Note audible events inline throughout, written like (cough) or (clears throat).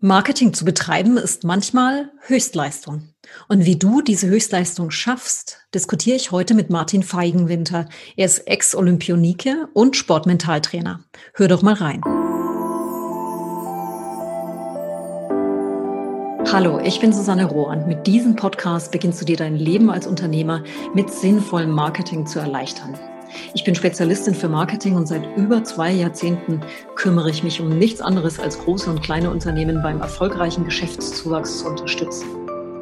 Marketing zu betreiben ist manchmal Höchstleistung. Und wie du diese Höchstleistung schaffst, diskutiere ich heute mit Martin Feigenwinter. Er ist Ex-Olympionike und Sportmentaltrainer. Hör doch mal rein. Hallo, ich bin Susanne Rohr und mit diesem Podcast beginnst du dir dein Leben als Unternehmer mit sinnvollem Marketing zu erleichtern. Ich bin Spezialistin für Marketing und seit über zwei Jahrzehnten kümmere ich mich um nichts anderes als große und kleine Unternehmen beim erfolgreichen Geschäftszuwachs zu unterstützen.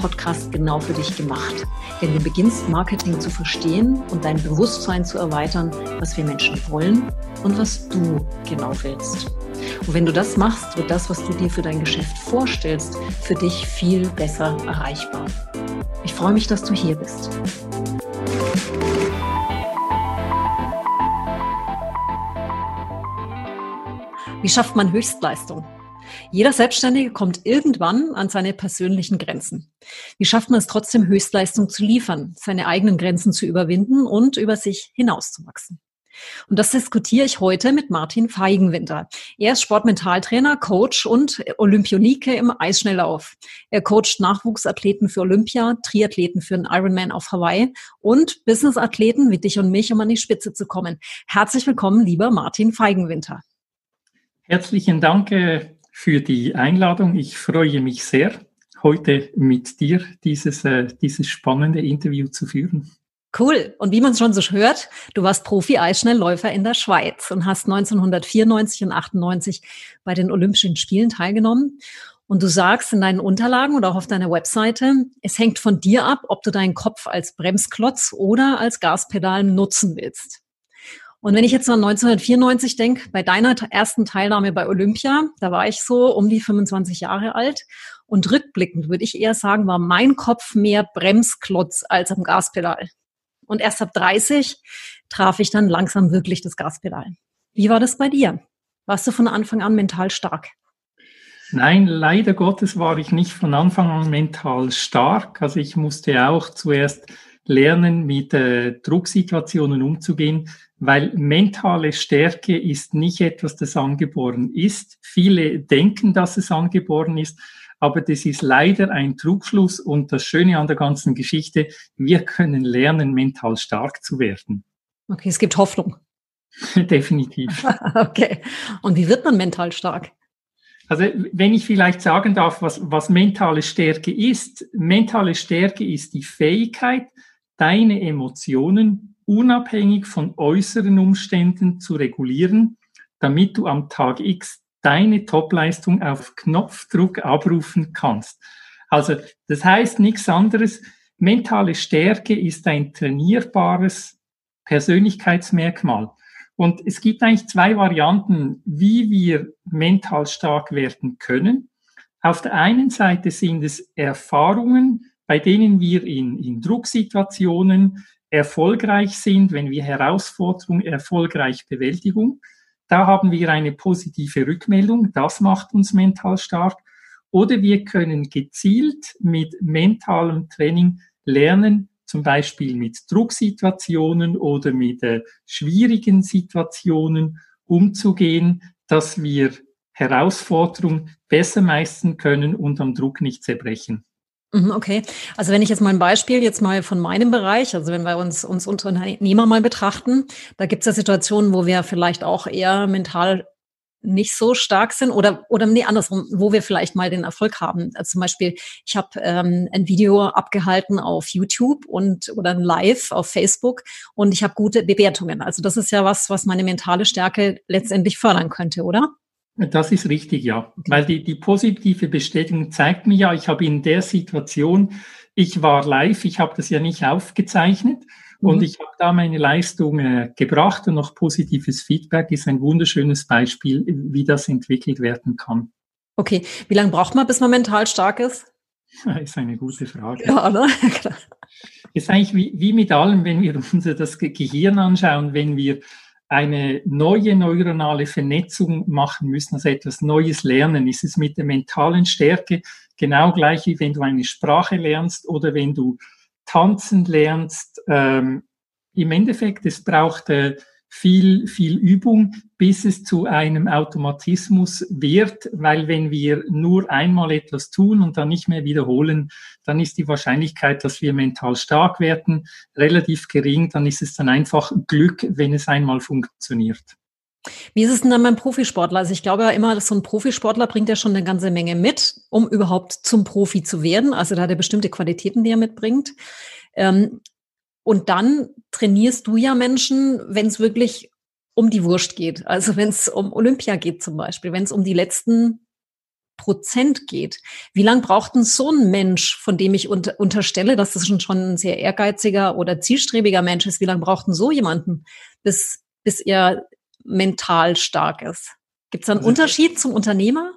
Podcast genau für dich gemacht. Denn du beginnst Marketing zu verstehen und dein Bewusstsein zu erweitern, was wir Menschen wollen und was du genau willst. Und wenn du das machst, wird das, was du dir für dein Geschäft vorstellst, für dich viel besser erreichbar. Ich freue mich, dass du hier bist. Wie schafft man Höchstleistung? Jeder Selbstständige kommt irgendwann an seine persönlichen Grenzen. Wie schafft man es trotzdem, Höchstleistung zu liefern, seine eigenen Grenzen zu überwinden und über sich hinauszuwachsen? Und das diskutiere ich heute mit Martin Feigenwinter. Er ist Sportmentaltrainer, Coach und Olympionike im Eisschnelllauf. Er coacht Nachwuchsathleten für Olympia, Triathleten für den Ironman auf Hawaii und Businessathleten wie dich und mich, um an die Spitze zu kommen. Herzlich willkommen, lieber Martin Feigenwinter. Herzlichen Dank, äh, für die Einladung. Ich freue mich sehr, heute mit dir dieses, äh, dieses spannende Interview zu führen. Cool. Und wie man es schon so hört, du warst Profi-Eisschnellläufer in der Schweiz und hast 1994 und 98 bei den Olympischen Spielen teilgenommen. Und du sagst in deinen Unterlagen oder auch auf deiner Webseite, es hängt von dir ab, ob du deinen Kopf als Bremsklotz oder als Gaspedal nutzen willst. Und wenn ich jetzt an 1994 denke, bei deiner ersten Teilnahme bei Olympia, da war ich so um die 25 Jahre alt. Und rückblickend würde ich eher sagen, war mein Kopf mehr Bremsklotz als am Gaspedal. Und erst ab 30 traf ich dann langsam wirklich das Gaspedal. Wie war das bei dir? Warst du von Anfang an mental stark? Nein, leider Gottes war ich nicht von Anfang an mental stark. Also ich musste auch zuerst lernen, mit äh, Drucksituationen umzugehen, weil mentale Stärke ist nicht etwas, das angeboren ist. Viele denken, dass es angeboren ist, aber das ist leider ein Trugschluss und das Schöne an der ganzen Geschichte, wir können lernen, mental stark zu werden. Okay, es gibt Hoffnung. (laughs) Definitiv. (laughs) okay. Und wie wird man mental stark? Also wenn ich vielleicht sagen darf, was, was mentale Stärke ist. Mentale Stärke ist die Fähigkeit, deine Emotionen unabhängig von äußeren Umständen zu regulieren, damit du am Tag X deine Topleistung auf Knopfdruck abrufen kannst. Also das heißt nichts anderes. Mentale Stärke ist ein trainierbares Persönlichkeitsmerkmal. Und es gibt eigentlich zwei Varianten, wie wir mental stark werden können. Auf der einen Seite sind es Erfahrungen, bei denen wir in, in Drucksituationen, erfolgreich sind, wenn wir Herausforderungen erfolgreich bewältigen. Da haben wir eine positive Rückmeldung, das macht uns mental stark. Oder wir können gezielt mit mentalem Training lernen, zum Beispiel mit Drucksituationen oder mit äh, schwierigen Situationen umzugehen, dass wir Herausforderungen besser meistern können und am Druck nicht zerbrechen. Mhm, okay, also wenn ich jetzt mal ein Beispiel jetzt mal von meinem Bereich, also wenn wir uns, uns Unternehmer mal betrachten, da gibt es ja Situationen, wo wir vielleicht auch eher mental nicht so stark sind oder oder nee andersrum, wo wir vielleicht mal den Erfolg haben. Also zum Beispiel, ich habe ähm, ein Video abgehalten auf YouTube und oder ein Live auf Facebook und ich habe gute Bewertungen. Also das ist ja was, was meine mentale Stärke letztendlich fördern könnte, oder? Das ist richtig, ja. Weil die, die positive Bestätigung zeigt mir ja, ich habe in der Situation, ich war live, ich habe das ja nicht aufgezeichnet mhm. und ich habe da meine Leistung äh, gebracht und noch positives Feedback ist ein wunderschönes Beispiel, wie das entwickelt werden kann. Okay, wie lange braucht man, bis man mental stark ist? Das (laughs) ist eine gute Frage. Ja, (laughs) oder? ist eigentlich wie, wie mit allem, wenn wir (laughs) uns das Gehirn anschauen, wenn wir eine neue neuronale Vernetzung machen müssen, also etwas Neues lernen, ist es mit der mentalen Stärke genau gleich wie wenn du eine Sprache lernst oder wenn du tanzen lernst. Ähm, Im Endeffekt, es braucht äh, viel, viel Übung, bis es zu einem Automatismus wird, weil wenn wir nur einmal etwas tun und dann nicht mehr wiederholen, dann ist die Wahrscheinlichkeit, dass wir mental stark werden, relativ gering. Dann ist es dann einfach Glück, wenn es einmal funktioniert. Wie ist es denn dann beim Profisportler? Also ich glaube ja immer, dass so ein Profisportler bringt ja schon eine ganze Menge mit, um überhaupt zum Profi zu werden. Also da hat er bestimmte Qualitäten, die er mitbringt. Ähm, und dann trainierst du ja Menschen, wenn es wirklich um die Wurst geht. Also wenn es um Olympia geht zum Beispiel, wenn es um die letzten Prozent geht. Wie lange braucht denn so ein Mensch, von dem ich unter, unterstelle, dass das schon, ein sehr ehrgeiziger oder zielstrebiger Mensch ist, wie lange braucht denn so jemanden, bis, bis er mental stark ist? Gibt es einen also, Unterschied zum Unternehmer?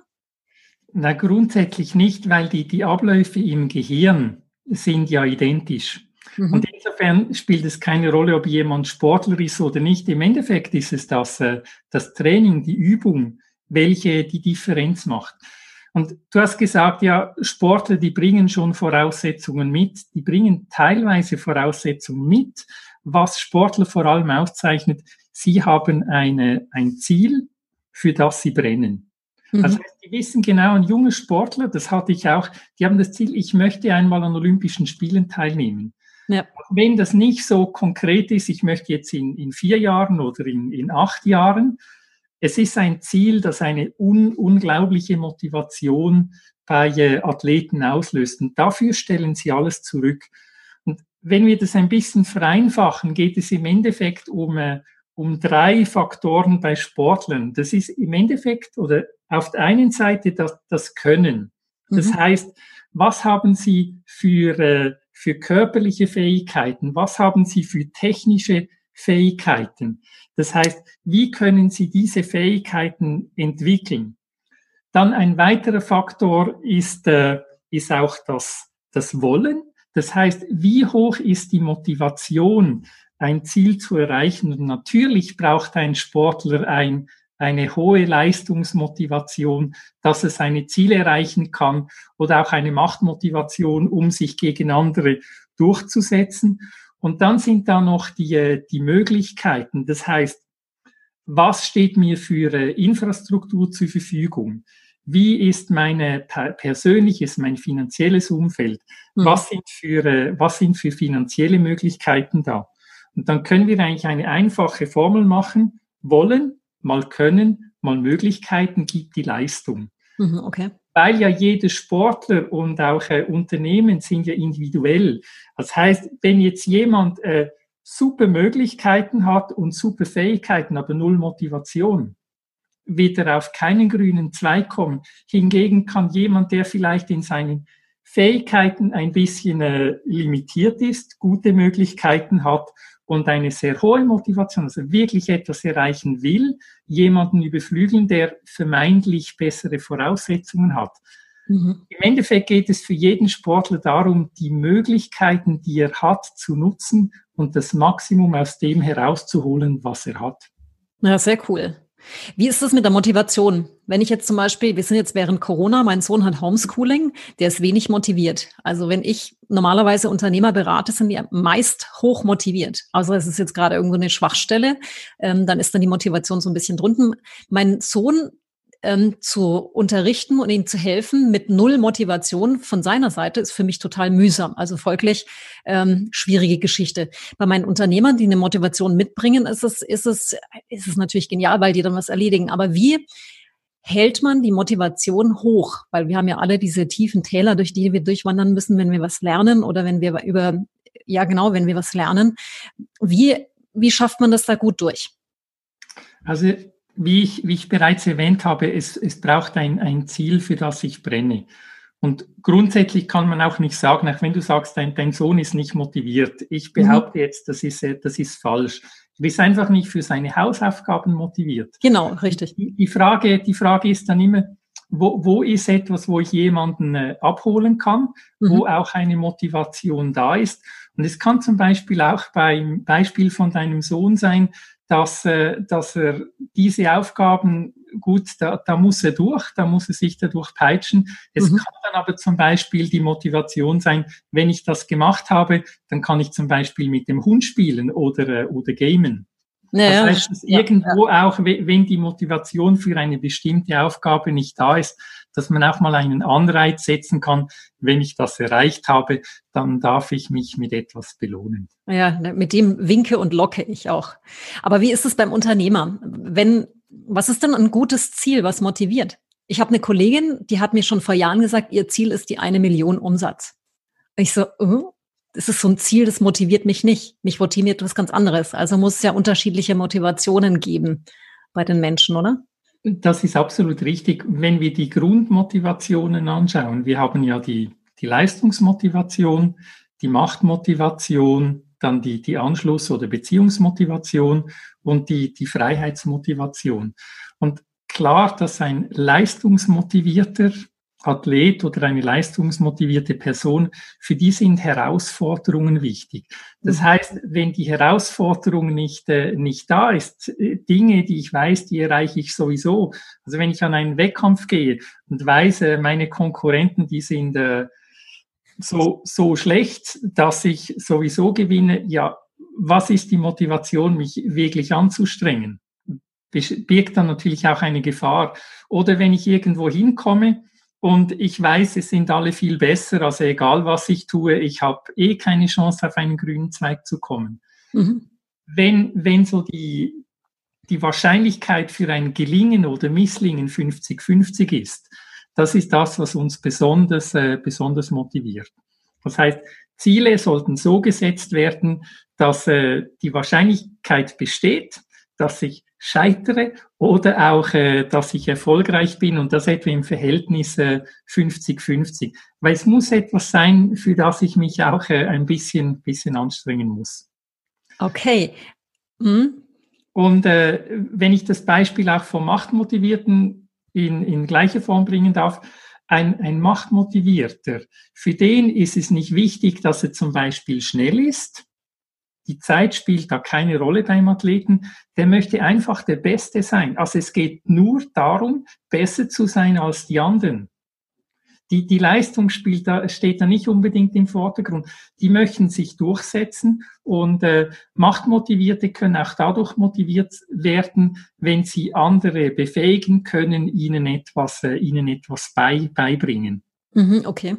Na, grundsätzlich nicht, weil die, die Abläufe im Gehirn sind ja identisch. Mhm. Und insofern spielt es keine Rolle, ob jemand Sportler ist oder nicht. Im Endeffekt ist es das, äh, das Training, die Übung, welche die Differenz macht. Und du hast gesagt, ja, Sportler, die bringen schon Voraussetzungen mit, die bringen teilweise Voraussetzungen mit. Was Sportler vor allem auszeichnet, sie haben eine, ein Ziel, für das sie brennen. Mhm. Das heißt, die wissen genau, ein junger Sportler, das hatte ich auch, die haben das Ziel, ich möchte einmal an Olympischen Spielen teilnehmen. Ja. Wenn das nicht so konkret ist, ich möchte jetzt in, in vier Jahren oder in, in acht Jahren, es ist ein Ziel, das eine un, unglaubliche Motivation bei äh, Athleten auslöst. Und dafür stellen sie alles zurück. Und wenn wir das ein bisschen vereinfachen, geht es im Endeffekt um, äh, um drei Faktoren bei Sportlern. Das ist im Endeffekt oder auf der einen Seite das, das Können. Das mhm. heißt, was haben Sie für äh, für körperliche Fähigkeiten? Was haben Sie für technische Fähigkeiten? Das heißt, wie können Sie diese Fähigkeiten entwickeln? Dann ein weiterer Faktor ist, äh, ist auch das, das Wollen. Das heißt, wie hoch ist die Motivation, ein Ziel zu erreichen? Und natürlich braucht ein Sportler ein eine hohe Leistungsmotivation, dass es seine Ziele erreichen kann oder auch eine Machtmotivation, um sich gegen andere durchzusetzen. Und dann sind da noch die, die Möglichkeiten. Das heißt, was steht mir für äh, Infrastruktur zur Verfügung? Wie ist meine persönliches, mein finanzielles Umfeld? Mhm. Was sind für, äh, was sind für finanzielle Möglichkeiten da? Und dann können wir eigentlich eine einfache Formel machen. Wollen mal Können, mal Möglichkeiten gibt die Leistung. Mhm, okay. Weil ja jeder Sportler und auch äh, Unternehmen sind ja individuell. Das heißt, wenn jetzt jemand äh, super Möglichkeiten hat und super Fähigkeiten, aber null Motivation, wird er auf keinen grünen Zweig kommen. Hingegen kann jemand, der vielleicht in seinen Fähigkeiten ein bisschen äh, limitiert ist, gute Möglichkeiten hat und eine sehr hohe Motivation, also wirklich etwas erreichen will, jemanden überflügeln, der vermeintlich bessere Voraussetzungen hat. Mhm. Im Endeffekt geht es für jeden Sportler darum, die Möglichkeiten, die er hat, zu nutzen und das Maximum aus dem herauszuholen, was er hat. Ja, sehr cool. Wie ist das mit der Motivation? Wenn ich jetzt zum Beispiel, wir sind jetzt während Corona, mein Sohn hat Homeschooling, der ist wenig motiviert. Also wenn ich normalerweise Unternehmer berate, sind die meist hoch motiviert. Also es ist jetzt gerade irgendwo eine Schwachstelle, ähm, dann ist dann die Motivation so ein bisschen drunten. Mein Sohn ähm, zu unterrichten und ihm zu helfen mit null Motivation von seiner Seite ist für mich total mühsam. Also folglich ähm, schwierige Geschichte. Bei meinen Unternehmern, die eine Motivation mitbringen, ist es, ist es, ist es natürlich genial, weil die dann was erledigen. Aber wie hält man die Motivation hoch? Weil wir haben ja alle diese tiefen Täler, durch die wir durchwandern müssen, wenn wir was lernen oder wenn wir über, ja genau, wenn wir was lernen. Wie, wie schafft man das da gut durch? Also wie ich, wie ich bereits erwähnt habe, es, es braucht ein, ein Ziel, für das ich brenne. Und grundsätzlich kann man auch nicht sagen, auch wenn du sagst, dein, dein Sohn ist nicht motiviert. Ich mhm. behaupte mhm. jetzt, das ist, das ist falsch. Du bist einfach nicht für seine Hausaufgaben motiviert. Genau, richtig. Die, die, Frage, die Frage ist dann immer, wo, wo ist etwas, wo ich jemanden äh, abholen kann, mhm. wo auch eine Motivation da ist. Und es kann zum Beispiel auch beim Beispiel von deinem Sohn sein, dass, äh, dass er diese Aufgaben gut, da, da muss er durch, da muss er sich dadurch peitschen. Es mhm. kann dann aber zum Beispiel die Motivation sein, wenn ich das gemacht habe, dann kann ich zum Beispiel mit dem Hund spielen oder, äh, oder gamen. Naja, das heißt, dass ja, irgendwo ja. auch, wenn die Motivation für eine bestimmte Aufgabe nicht da ist, dass man auch mal einen Anreiz setzen kann, wenn ich das erreicht habe, dann darf ich mich mit etwas belohnen. Ja, ne, mit dem winke und locke ich auch. Aber wie ist es beim Unternehmer? Wenn, was ist denn ein gutes Ziel, was motiviert? Ich habe eine Kollegin, die hat mir schon vor Jahren gesagt, ihr Ziel ist die eine Million Umsatz. Ich so, uh, das ist so ein Ziel, das motiviert mich nicht. Mich motiviert was ganz anderes. Also muss es ja unterschiedliche Motivationen geben bei den Menschen, oder? Das ist absolut richtig. Wenn wir die Grundmotivationen anschauen, wir haben ja die, die Leistungsmotivation, die Machtmotivation, dann die, die Anschluss- oder Beziehungsmotivation und die, die Freiheitsmotivation. Und klar, dass ein leistungsmotivierter Athlet oder eine leistungsmotivierte Person, für die sind Herausforderungen wichtig. Das mhm. heißt, wenn die Herausforderung nicht, äh, nicht da ist, äh, Dinge, die ich weiß, die erreiche ich sowieso. Also wenn ich an einen Wettkampf gehe und weiß, äh, meine Konkurrenten, die sind äh, so, so schlecht, dass ich sowieso gewinne, ja, was ist die Motivation, mich wirklich anzustrengen? Birgt dann natürlich auch eine Gefahr. Oder wenn ich irgendwo hinkomme, und ich weiß, es sind alle viel besser, also egal was ich tue, ich habe eh keine Chance, auf einen grünen Zweig zu kommen. Mhm. Wenn, wenn so die, die Wahrscheinlichkeit für ein Gelingen oder Misslingen 50-50 ist, das ist das, was uns besonders, äh, besonders motiviert. Das heißt, Ziele sollten so gesetzt werden, dass äh, die Wahrscheinlichkeit besteht, dass ich scheitere oder auch, äh, dass ich erfolgreich bin und das etwa im Verhältnis 50-50. Äh, Weil es muss etwas sein, für das ich mich auch äh, ein bisschen, bisschen anstrengen muss. Okay. Mhm. Und äh, wenn ich das Beispiel auch vom Machtmotivierten in, in gleiche Form bringen darf, ein, ein Machtmotivierter, für den ist es nicht wichtig, dass er zum Beispiel schnell ist, die Zeit spielt da keine Rolle beim Athleten. Der möchte einfach der Beste sein. Also es geht nur darum, besser zu sein als die anderen. Die, die Leistung spielt da, steht da nicht unbedingt im Vordergrund. Die möchten sich durchsetzen und äh, Machtmotivierte können auch dadurch motiviert werden, wenn sie andere befähigen können, ihnen etwas, äh, ihnen etwas bei, beibringen. Mhm, okay.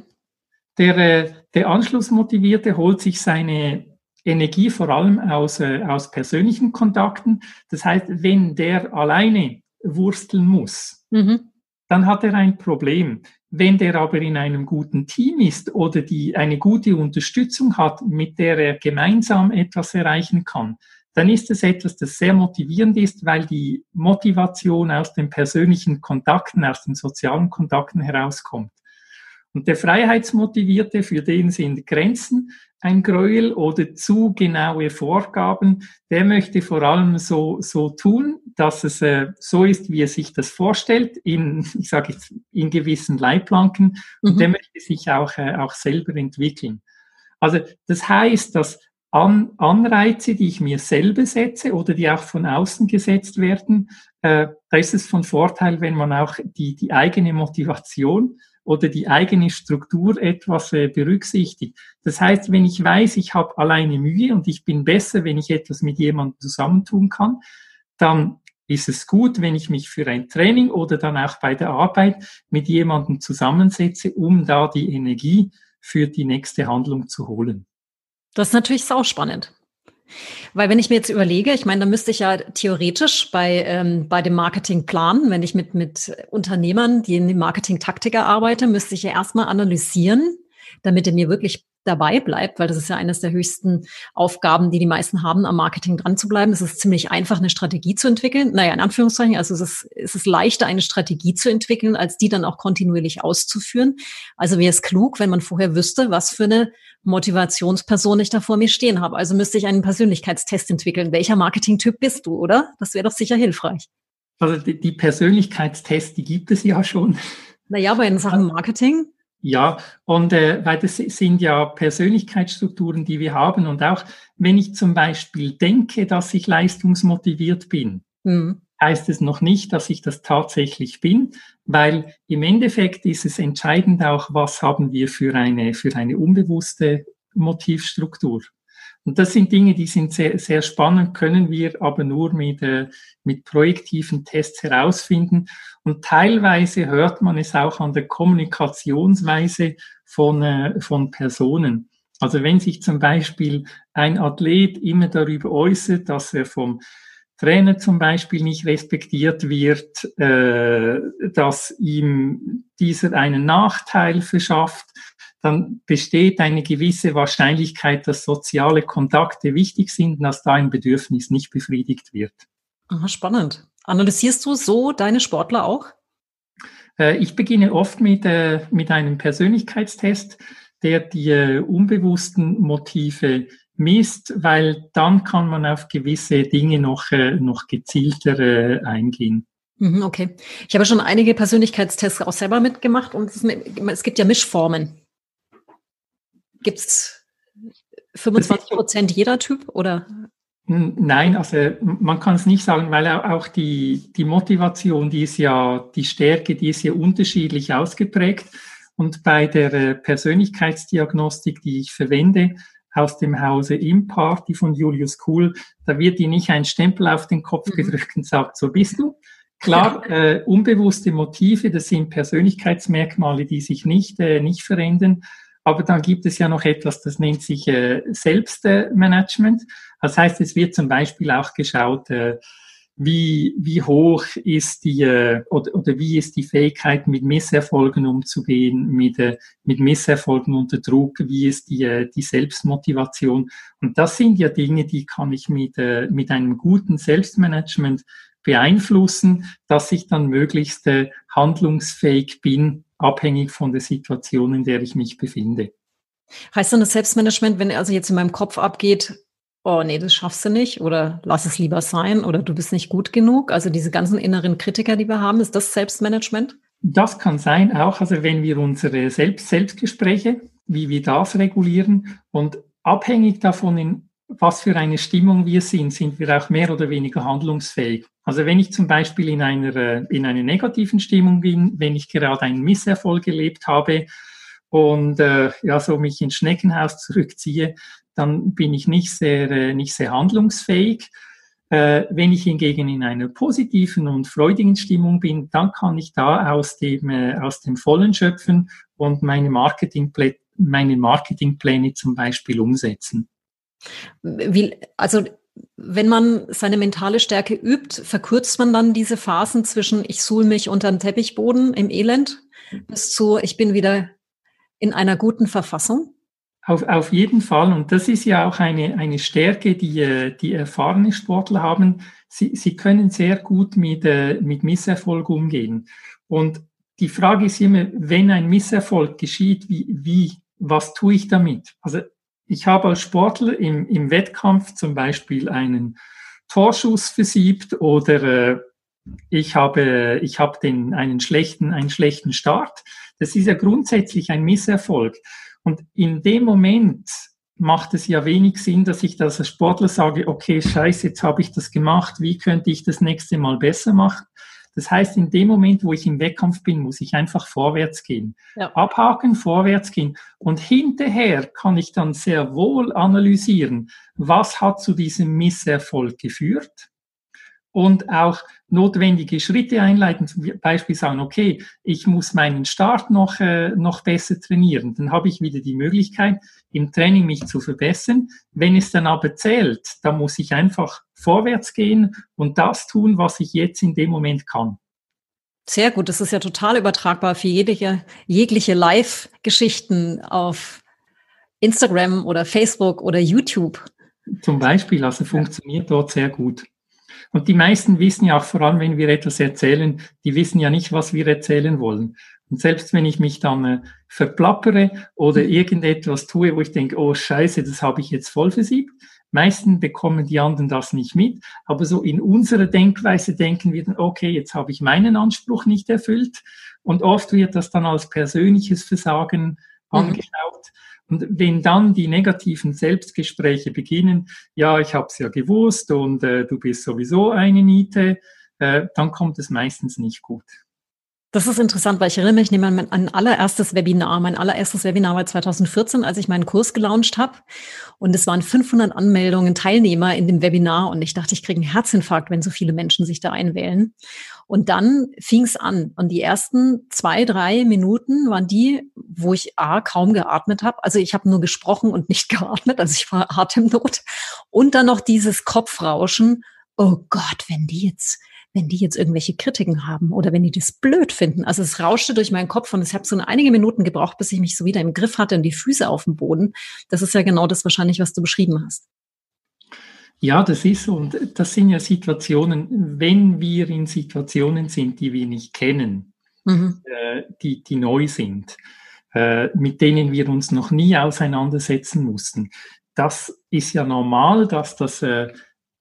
Der, äh, der Anschlussmotivierte holt sich seine Energie vor allem aus, äh, aus persönlichen Kontakten. Das heißt, wenn der alleine wursteln muss, mhm. dann hat er ein Problem. Wenn der aber in einem guten Team ist oder die eine gute Unterstützung hat, mit der er gemeinsam etwas erreichen kann, dann ist es etwas, das sehr motivierend ist, weil die Motivation aus den persönlichen Kontakten, aus den sozialen Kontakten herauskommt. Und der Freiheitsmotivierte, für den sind Grenzen ein Gräuel oder zu genaue Vorgaben. Der möchte vor allem so, so tun, dass es äh, so ist, wie er sich das vorstellt, in, (laughs) ich sage jetzt, in gewissen Leitplanken. Mhm. Und der möchte sich auch, äh, auch selber entwickeln. Also das heißt, dass An Anreize, die ich mir selber setze oder die auch von außen gesetzt werden, äh, da ist es von Vorteil, wenn man auch die, die eigene Motivation oder die eigene Struktur etwas äh, berücksichtigt. Das heißt, wenn ich weiß, ich habe alleine Mühe und ich bin besser, wenn ich etwas mit jemandem zusammentun kann, dann ist es gut, wenn ich mich für ein Training oder dann auch bei der Arbeit mit jemandem zusammensetze, um da die Energie für die nächste Handlung zu holen. Das ist natürlich sauspannend. Weil wenn ich mir jetzt überlege, ich meine, da müsste ich ja theoretisch bei, ähm, bei dem Marketingplan, wenn ich mit, mit Unternehmern, die in die Marketing-Taktik arbeite, müsste ich ja erstmal analysieren, damit er mir wirklich dabei bleibt, weil das ist ja eines der höchsten Aufgaben, die die meisten haben, am Marketing dran zu bleiben. Es ist ziemlich einfach, eine Strategie zu entwickeln. Naja, in Anführungszeichen, also es ist, es ist leichter, eine Strategie zu entwickeln, als die dann auch kontinuierlich auszuführen. Also wäre es klug, wenn man vorher wüsste, was für eine Motivationsperson ich da vor mir stehen habe. Also müsste ich einen Persönlichkeitstest entwickeln. Welcher Marketingtyp bist du, oder? Das wäre doch sicher hilfreich. Also die, die Persönlichkeitstests, die gibt es ja schon. Naja, aber in Sachen Marketing? Ja, und äh, weil das sind ja Persönlichkeitsstrukturen, die wir haben. Und auch wenn ich zum Beispiel denke, dass ich leistungsmotiviert bin, mhm. heißt es noch nicht, dass ich das tatsächlich bin, weil im Endeffekt ist es entscheidend auch, was haben wir für eine, für eine unbewusste Motivstruktur. Und das sind Dinge, die sind sehr, sehr spannend, können wir aber nur mit, äh, mit projektiven Tests herausfinden. Und teilweise hört man es auch an der Kommunikationsweise von, äh, von Personen. Also wenn sich zum Beispiel ein Athlet immer darüber äußert, dass er vom Trainer zum Beispiel nicht respektiert wird, äh, dass ihm dieser einen Nachteil verschafft, dann besteht eine gewisse Wahrscheinlichkeit, dass soziale Kontakte wichtig sind und dass da ein Bedürfnis nicht befriedigt wird. Aha, spannend. Analysierst du so deine Sportler auch? Äh, ich beginne oft mit, äh, mit einem Persönlichkeitstest, der die äh, unbewussten Motive misst, weil dann kann man auf gewisse Dinge noch, noch gezielter eingehen. Mhm, okay. Ich habe schon einige Persönlichkeitstests auch selber mitgemacht und es gibt ja Mischformen. Gibt es 25 Prozent jeder Typ oder? Nein, also man kann es nicht sagen, weil auch die, die Motivation, die ist ja, die Stärke, die ist ja unterschiedlich ausgeprägt. Und bei der äh, Persönlichkeitsdiagnostik, die ich verwende, aus dem Hause Imparty von Julius Kuhl, da wird die nicht ein Stempel auf den Kopf mhm. gedrückt und sagt, so bist du. Klar, (laughs) äh, unbewusste Motive, das sind Persönlichkeitsmerkmale, die sich nicht, äh, nicht verändern. Aber dann gibt es ja noch etwas, das nennt sich äh, Selbstmanagement. Das heißt, es wird zum Beispiel auch geschaut, äh, wie, wie hoch ist die äh, oder, oder wie ist die Fähigkeit, mit Misserfolgen umzugehen, mit, äh, mit Misserfolgen unter Druck, wie ist die, äh, die Selbstmotivation. Und das sind ja Dinge, die kann ich mit, äh, mit einem guten Selbstmanagement beeinflussen, dass ich dann möglichst äh, handlungsfähig bin, abhängig von der Situation, in der ich mich befinde. Heißt dann das Selbstmanagement, wenn also jetzt in meinem Kopf abgeht, oh nee, das schaffst du nicht oder lass es lieber sein oder du bist nicht gut genug? Also diese ganzen inneren Kritiker, die wir haben, ist das Selbstmanagement? Das kann sein, auch also wenn wir unsere Selbst Selbstgespräche, wie wir das regulieren und abhängig davon, in was für eine Stimmung wir sind, sind wir auch mehr oder weniger handlungsfähig. Also wenn ich zum Beispiel in einer, in einer negativen Stimmung bin, wenn ich gerade einen Misserfolg erlebt habe und äh, ja, so mich ins Schneckenhaus zurückziehe, dann bin ich nicht sehr, äh, nicht sehr handlungsfähig. Äh, wenn ich hingegen in einer positiven und freudigen Stimmung bin, dann kann ich da aus dem, äh, aus dem Vollen schöpfen und meine Marketingpläne, meine Marketingpläne zum Beispiel umsetzen. Wie, also wenn man seine mentale Stärke übt, verkürzt man dann diese Phasen zwischen ich suhl mich unter den Teppichboden im Elend bis zu ich bin wieder in einer guten Verfassung? Auf, auf jeden Fall. Und das ist ja auch eine, eine Stärke, die, äh, die erfahrene Sportler haben. Sie, sie können sehr gut mit, äh, mit Misserfolg umgehen. Und die Frage ist immer, wenn ein Misserfolg geschieht, wie, wie, was tue ich damit? Also ich habe als Sportler im, im Wettkampf zum Beispiel einen Torschuss versiebt oder äh, ich habe, ich habe den, einen schlechten, einen schlechten Start. Das ist ja grundsätzlich ein Misserfolg. Und in dem Moment macht es ja wenig Sinn, dass ich das als Sportler sage, okay, scheiße, jetzt habe ich das gemacht, wie könnte ich das nächste Mal besser machen? Das heißt, in dem Moment, wo ich im Wettkampf bin, muss ich einfach vorwärts gehen. Ja. Abhaken, vorwärts gehen. Und hinterher kann ich dann sehr wohl analysieren, was hat zu diesem Misserfolg geführt und auch notwendige Schritte einleiten, zum Beispiel sagen, okay, ich muss meinen Start noch, äh, noch besser trainieren. Dann habe ich wieder die Möglichkeit, im Training mich zu verbessern. Wenn es dann aber zählt, dann muss ich einfach vorwärts gehen und das tun, was ich jetzt in dem Moment kann. Sehr gut, das ist ja total übertragbar für jegliche, jegliche Live-Geschichten auf Instagram oder Facebook oder YouTube. Zum Beispiel, also funktioniert dort sehr gut. Und die meisten wissen ja auch, vor allem wenn wir etwas erzählen, die wissen ja nicht, was wir erzählen wollen. Und selbst wenn ich mich dann äh, verplappere oder irgendetwas tue, wo ich denke, oh scheiße, das habe ich jetzt voll versiebt, Meistens bekommen die anderen das nicht mit, aber so in unserer Denkweise denken wir dann, okay, jetzt habe ich meinen Anspruch nicht erfüllt und oft wird das dann als persönliches Versagen mhm. angeschaut. Und wenn dann die negativen Selbstgespräche beginnen, ja, ich habe es ja gewusst und äh, du bist sowieso eine Niete, äh, dann kommt es meistens nicht gut. Das ist interessant, weil ich erinnere mich, ich nehme an mein allererstes Webinar. Mein allererstes Webinar war 2014, als ich meinen Kurs gelauncht habe. Und es waren 500 Anmeldungen, Teilnehmer in dem Webinar. Und ich dachte, ich kriege einen Herzinfarkt, wenn so viele Menschen sich da einwählen. Und dann fing es an. Und die ersten zwei, drei Minuten waren die, wo ich A, kaum geatmet habe. Also ich habe nur gesprochen und nicht (laughs) geatmet. Also ich war Atemnot. Und dann noch dieses Kopfrauschen. Oh Gott, wenn die jetzt wenn die jetzt irgendwelche Kritiken haben oder wenn die das blöd finden. Also es rauschte durch meinen Kopf und ich habe so einige Minuten gebraucht, bis ich mich so wieder im Griff hatte und die Füße auf dem Boden. Das ist ja genau das wahrscheinlich, was du beschrieben hast. Ja, das ist so. Und das sind ja Situationen, wenn wir in Situationen sind, die wir nicht kennen, mhm. äh, die, die neu sind, äh, mit denen wir uns noch nie auseinandersetzen mussten. Das ist ja normal, dass das äh,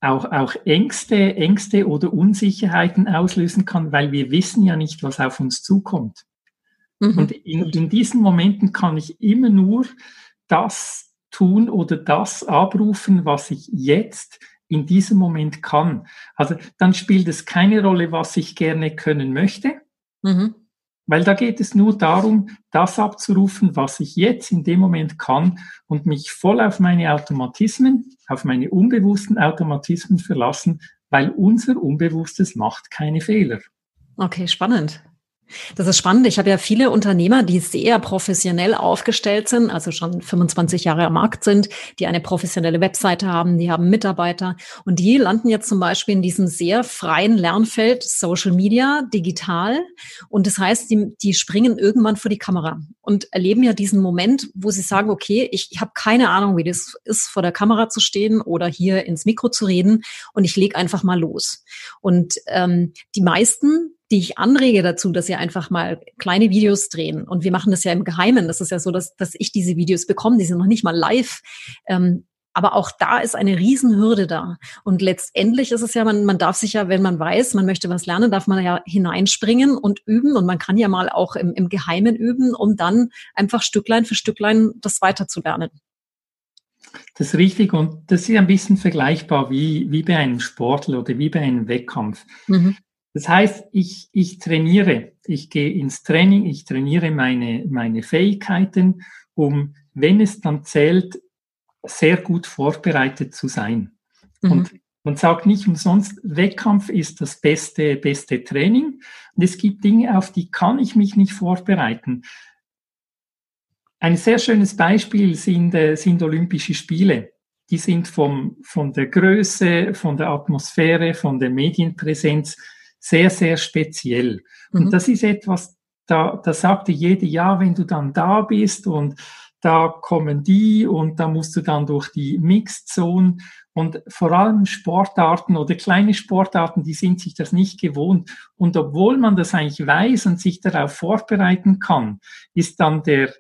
auch, auch Ängste, Ängste oder Unsicherheiten auslösen kann, weil wir wissen ja nicht, was auf uns zukommt. Mhm. Und in, in diesen Momenten kann ich immer nur das tun oder das abrufen, was ich jetzt in diesem Moment kann. Also dann spielt es keine Rolle, was ich gerne können möchte, mhm. Weil da geht es nur darum, das abzurufen, was ich jetzt in dem Moment kann und mich voll auf meine Automatismen, auf meine unbewussten Automatismen verlassen, weil unser Unbewusstes macht keine Fehler. Okay, spannend. Das ist spannend. Ich habe ja viele Unternehmer, die sehr professionell aufgestellt sind, also schon 25 Jahre am Markt sind, die eine professionelle Webseite haben, die haben Mitarbeiter und die landen jetzt zum Beispiel in diesem sehr freien Lernfeld Social Media, digital. Und das heißt, die, die springen irgendwann vor die Kamera und erleben ja diesen Moment, wo sie sagen, okay, ich, habe keine Ahnung, wie das ist, vor der Kamera zu stehen oder hier ins Mikro zu reden und ich lege einfach mal los. Und ähm, die meisten die ich anrege dazu, dass sie einfach mal kleine Videos drehen. Und wir machen das ja im Geheimen. Das ist ja so, dass, dass ich diese Videos bekomme. Die sind noch nicht mal live. Ähm, aber auch da ist eine Riesenhürde da. Und letztendlich ist es ja, man, man darf sich ja, wenn man weiß, man möchte was lernen, darf man ja hineinspringen und üben. Und man kann ja mal auch im, im Geheimen üben, um dann einfach Stücklein für Stücklein das weiterzulernen. Das ist richtig und das ist ein bisschen vergleichbar wie, wie bei einem Sportler oder wie bei einem Wettkampf. Mhm. Das heißt, ich, ich trainiere, ich gehe ins Training, ich trainiere meine, meine Fähigkeiten, um, wenn es dann zählt, sehr gut vorbereitet zu sein. Mhm. Und man sagt nicht umsonst, Wettkampf ist das beste, beste Training. Und es gibt Dinge, auf die kann ich mich nicht vorbereiten. Ein sehr schönes Beispiel sind, äh, sind Olympische Spiele. Die sind vom, von der Größe, von der Atmosphäre, von der Medienpräsenz sehr, sehr speziell. Mhm. Und das ist etwas, da, da sagte jede, ja, wenn du dann da bist und da kommen die und da musst du dann durch die Mixed Zone und vor allem Sportarten oder kleine Sportarten, die sind sich das nicht gewohnt. Und obwohl man das eigentlich weiß und sich darauf vorbereiten kann, ist dann der,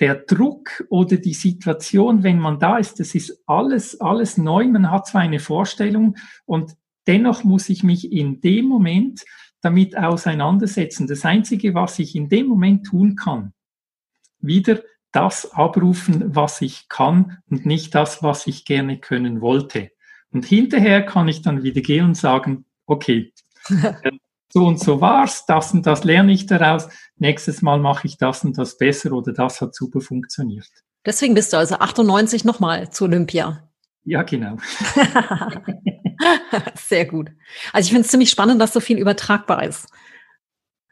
der Druck oder die Situation, wenn man da ist, das ist alles, alles neu. Man hat zwar eine Vorstellung und Dennoch muss ich mich in dem Moment damit auseinandersetzen. Das Einzige, was ich in dem Moment tun kann, wieder das abrufen, was ich kann und nicht das, was ich gerne können wollte. Und hinterher kann ich dann wieder gehen und sagen, okay, (laughs) so und so war's, das und das lerne ich daraus, nächstes Mal mache ich das und das besser oder das hat super funktioniert. Deswegen bist du also 98 nochmal zu Olympia. Ja, genau. (laughs) Sehr gut. Also ich finde es ziemlich spannend, dass so viel übertragbar ist.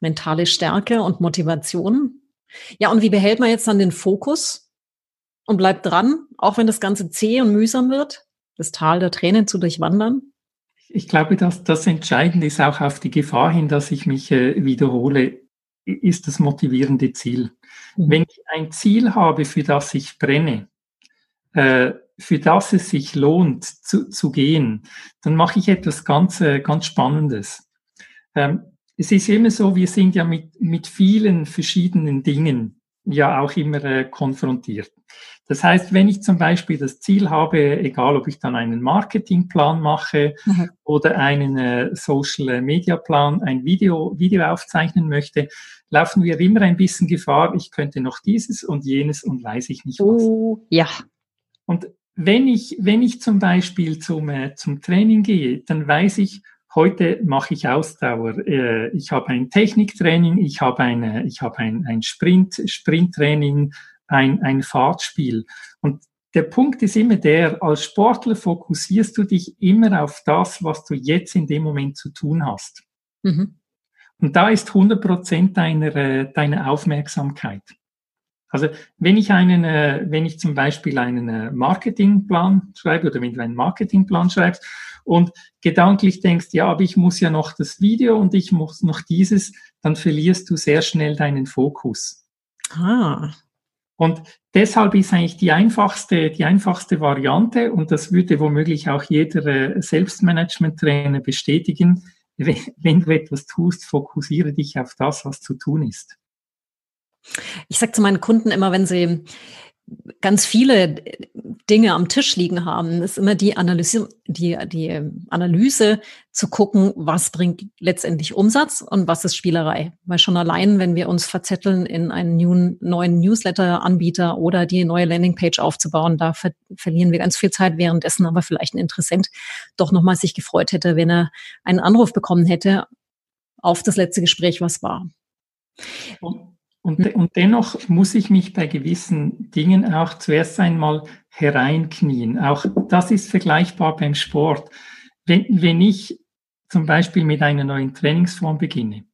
Mentale Stärke und Motivation. Ja, und wie behält man jetzt dann den Fokus und bleibt dran, auch wenn das Ganze zäh und mühsam wird, das Tal der Tränen zu durchwandern? Ich glaube, dass das Entscheidende ist auch auf die Gefahr hin, dass ich mich äh, wiederhole, ist das motivierende Ziel. Mhm. Wenn ich ein Ziel habe, für das ich brenne, äh, für das es sich lohnt zu, zu gehen, dann mache ich etwas ganz, äh, ganz Spannendes. Ähm, es ist immer so, wir sind ja mit, mit vielen verschiedenen Dingen ja auch immer äh, konfrontiert. Das heißt, wenn ich zum Beispiel das Ziel habe, egal ob ich dann einen Marketingplan mache mhm. oder einen äh, Social Media Plan, ein Video, Video aufzeichnen möchte, laufen wir immer ein bisschen Gefahr, ich könnte noch dieses und jenes und weiß ich nicht was. Oh, ja. Und wenn ich, wenn ich zum Beispiel zum, äh, zum Training gehe, dann weiß ich, heute mache ich Ausdauer. Äh, ich habe ein Techniktraining, ich habe eine, ich habe ein, ein Sprint, Sprinttraining, ein, ein Fahrtspiel. Und der Punkt ist immer der, als Sportler fokussierst du dich immer auf das, was du jetzt in dem Moment zu tun hast. Mhm. Und da ist 100 Prozent deiner, äh, deiner Aufmerksamkeit. Also wenn ich einen, äh, wenn ich zum Beispiel einen äh, Marketingplan schreibe oder wenn du einen Marketingplan schreibst und gedanklich denkst, ja, aber ich muss ja noch das Video und ich muss noch dieses, dann verlierst du sehr schnell deinen Fokus. Ah. Und deshalb ist eigentlich die einfachste, die einfachste Variante, und das würde womöglich auch jeder äh, Selbstmanagement-Trainer bestätigen, wenn du etwas tust, fokussiere dich auf das, was zu tun ist. Ich sage zu meinen Kunden immer, wenn sie ganz viele Dinge am Tisch liegen haben, ist immer die Analyse, die, die Analyse zu gucken, was bringt letztendlich Umsatz und was ist Spielerei. Weil schon allein, wenn wir uns verzetteln, in einen neuen Newsletter-Anbieter oder die neue Landingpage aufzubauen, da ver verlieren wir ganz viel Zeit, währenddessen aber vielleicht ein Interessent doch nochmal sich gefreut hätte, wenn er einen Anruf bekommen hätte auf das letzte Gespräch, was war. Und, und dennoch muss ich mich bei gewissen Dingen auch zuerst einmal hereinknien. Auch das ist vergleichbar beim Sport. Wenn, wenn ich zum Beispiel mit einer neuen Trainingsform beginne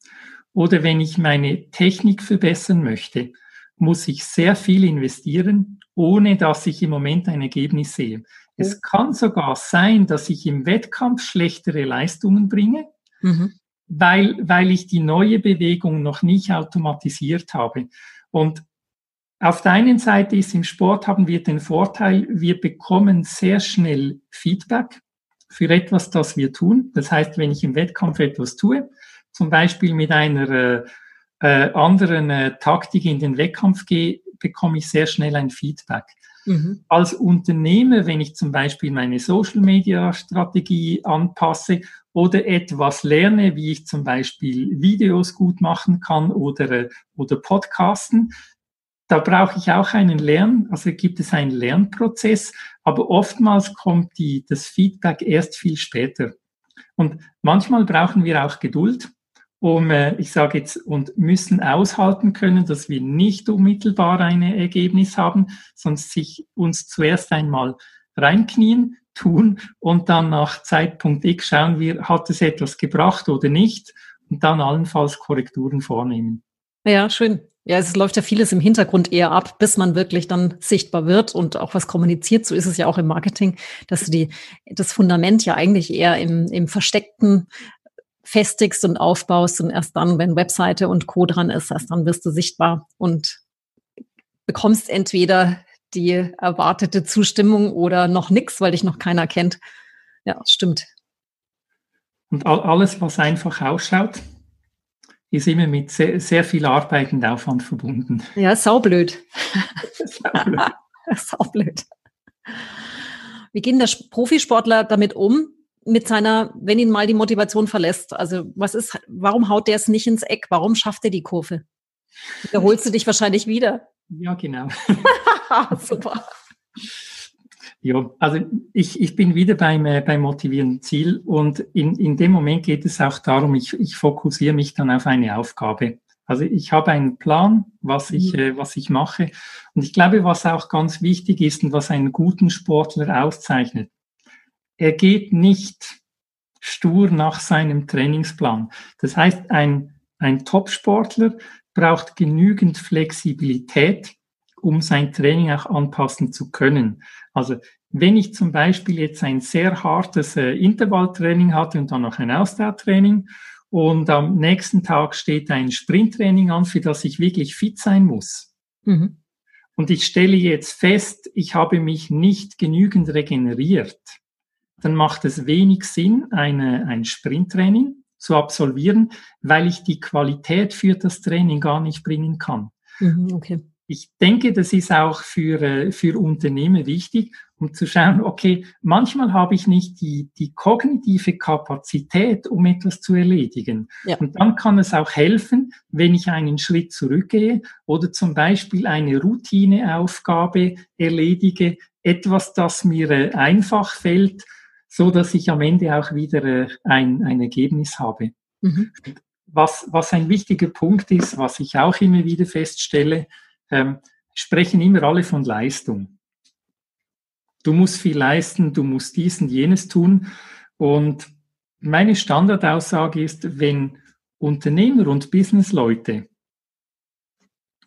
oder wenn ich meine Technik verbessern möchte, muss ich sehr viel investieren, ohne dass ich im Moment ein Ergebnis sehe. Es kann sogar sein, dass ich im Wettkampf schlechtere Leistungen bringe, mhm weil, weil ich die neue Bewegung noch nicht automatisiert habe. Und auf der einen Seite ist im Sport haben wir den Vorteil, wir bekommen sehr schnell Feedback für etwas, das wir tun. Das heißt, wenn ich im Wettkampf etwas tue, zum Beispiel mit einer äh, äh anderen äh, Taktik in den Wettkampf gehe, bekomme ich sehr schnell ein Feedback. Mhm. Als Unternehmer, wenn ich zum Beispiel meine Social Media Strategie anpasse oder etwas lerne, wie ich zum Beispiel Videos gut machen kann oder, oder Podcasten, da brauche ich auch einen Lern, also gibt es einen Lernprozess, aber oftmals kommt die, das Feedback erst viel später. Und manchmal brauchen wir auch Geduld um, äh, ich sage jetzt, und müssen aushalten können, dass wir nicht unmittelbar ein Ergebnis haben, sonst sich uns zuerst einmal reinknien, tun und dann nach Zeitpunkt X schauen wir, hat es etwas gebracht oder nicht und dann allenfalls Korrekturen vornehmen. Ja, schön. Ja, es läuft ja vieles im Hintergrund eher ab, bis man wirklich dann sichtbar wird und auch was kommuniziert. So ist es ja auch im Marketing, dass die, das Fundament ja eigentlich eher im, im versteckten festigst und aufbaust und erst dann, wenn Webseite und Co. dran ist, erst dann wirst du sichtbar und bekommst entweder die erwartete Zustimmung oder noch nichts, weil dich noch keiner kennt. Ja, stimmt. Und alles, was einfach ausschaut, ist immer mit sehr, sehr viel Arbeit und Aufwand verbunden. Ja, saublöd. (laughs) saublöd. (laughs) saublöd. Wie gehen der Profisportler damit um, mit seiner, wenn ihn mal die Motivation verlässt? Also was ist, warum haut der es nicht ins Eck? Warum schafft er die Kurve? Da holst du dich wahrscheinlich wieder. Ja, genau. (laughs) Super. Ja, also ich, ich bin wieder beim, äh, beim motivierenden Ziel und in, in dem Moment geht es auch darum, ich, ich fokussiere mich dann auf eine Aufgabe. Also ich habe einen Plan, was ich, mhm. äh, was ich mache. Und ich glaube, was auch ganz wichtig ist und was einen guten Sportler auszeichnet, er geht nicht stur nach seinem Trainingsplan. Das heißt, ein, ein Top-Sportler braucht genügend Flexibilität, um sein Training auch anpassen zu können. Also wenn ich zum Beispiel jetzt ein sehr hartes äh, Intervalltraining hatte und dann noch ein Ausdauertraining und am nächsten Tag steht ein Sprinttraining an, für das ich wirklich fit sein muss. Mhm. Und ich stelle jetzt fest, ich habe mich nicht genügend regeneriert dann macht es wenig Sinn, eine, ein Sprinttraining zu absolvieren, weil ich die Qualität für das Training gar nicht bringen kann. Mhm, okay. ich denke, das ist auch für, äh, für Unternehmen wichtig, um zu schauen, okay, manchmal habe ich nicht die, die kognitive Kapazität, um etwas zu erledigen. Ja. Und dann kann es auch helfen, wenn ich einen Schritt zurückgehe oder zum Beispiel eine Routineaufgabe erledige, etwas, das mir äh, einfach fällt, so dass ich am Ende auch wieder äh, ein, ein Ergebnis habe. Mhm. Was, was ein wichtiger Punkt ist, was ich auch immer wieder feststelle, ähm, sprechen immer alle von Leistung. Du musst viel leisten, du musst dies und jenes tun. Und meine Standardaussage ist, wenn Unternehmer und Businessleute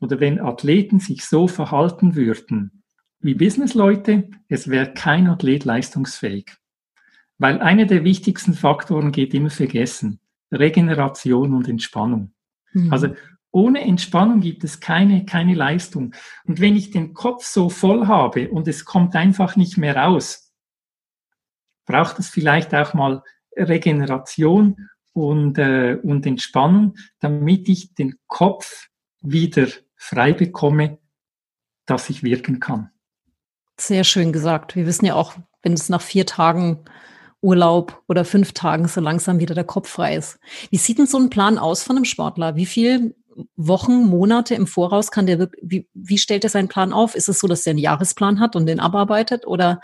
oder wenn Athleten sich so verhalten würden wie Businessleute, es wäre kein Athlet leistungsfähig. Weil einer der wichtigsten Faktoren geht immer vergessen. Regeneration und Entspannung. Mhm. Also ohne Entspannung gibt es keine, keine Leistung. Und wenn ich den Kopf so voll habe und es kommt einfach nicht mehr raus, braucht es vielleicht auch mal Regeneration und, äh, und Entspannung, damit ich den Kopf wieder frei bekomme, dass ich wirken kann. Sehr schön gesagt. Wir wissen ja auch, wenn es nach vier Tagen Urlaub oder fünf Tagen so langsam wieder der Kopf frei ist. Wie sieht denn so ein Plan aus von einem Sportler? Wie viel Wochen, Monate im Voraus kann der, wie, wie stellt er seinen Plan auf? Ist es so, dass er einen Jahresplan hat und den abarbeitet? Oder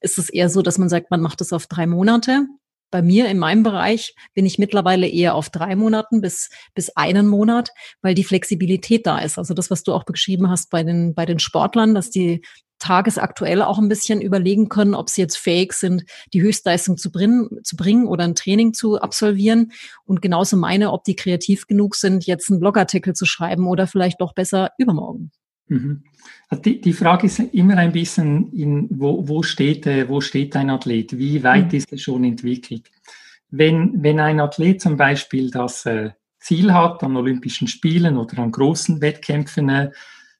ist es eher so, dass man sagt, man macht es auf drei Monate? Bei mir in meinem Bereich bin ich mittlerweile eher auf drei Monaten bis, bis einen Monat, weil die Flexibilität da ist. Also das, was du auch beschrieben hast bei den, bei den Sportlern, dass die tagesaktuell auch ein bisschen überlegen können, ob sie jetzt fähig sind, die Höchstleistung zu bringen, zu bringen oder ein Training zu absolvieren. Und genauso meine, ob die kreativ genug sind, jetzt einen Blogartikel zu schreiben oder vielleicht doch besser übermorgen. Mhm. Also die, die Frage ist immer ein bisschen, in, wo, wo, steht, äh, wo steht ein Athlet? Wie weit mhm. ist er schon entwickelt? Wenn, wenn ein Athlet zum Beispiel das äh, Ziel hat, an Olympischen Spielen oder an großen Wettkämpfen äh,